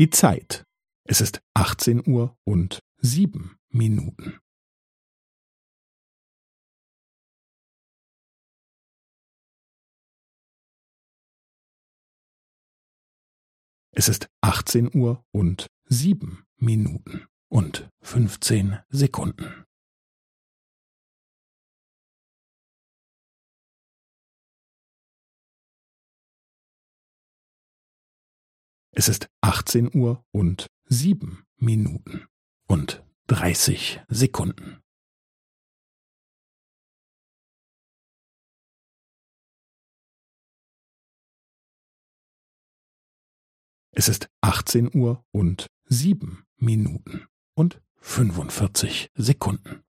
Die Zeit. Es ist 18 Uhr und sieben Minuten. Es ist 18 Uhr und sieben Minuten und 15 Sekunden. Es ist 18 Uhr und sieben Minuten und 30 Sekunden. Es ist 18 Uhr und sieben Minuten und 45 Sekunden.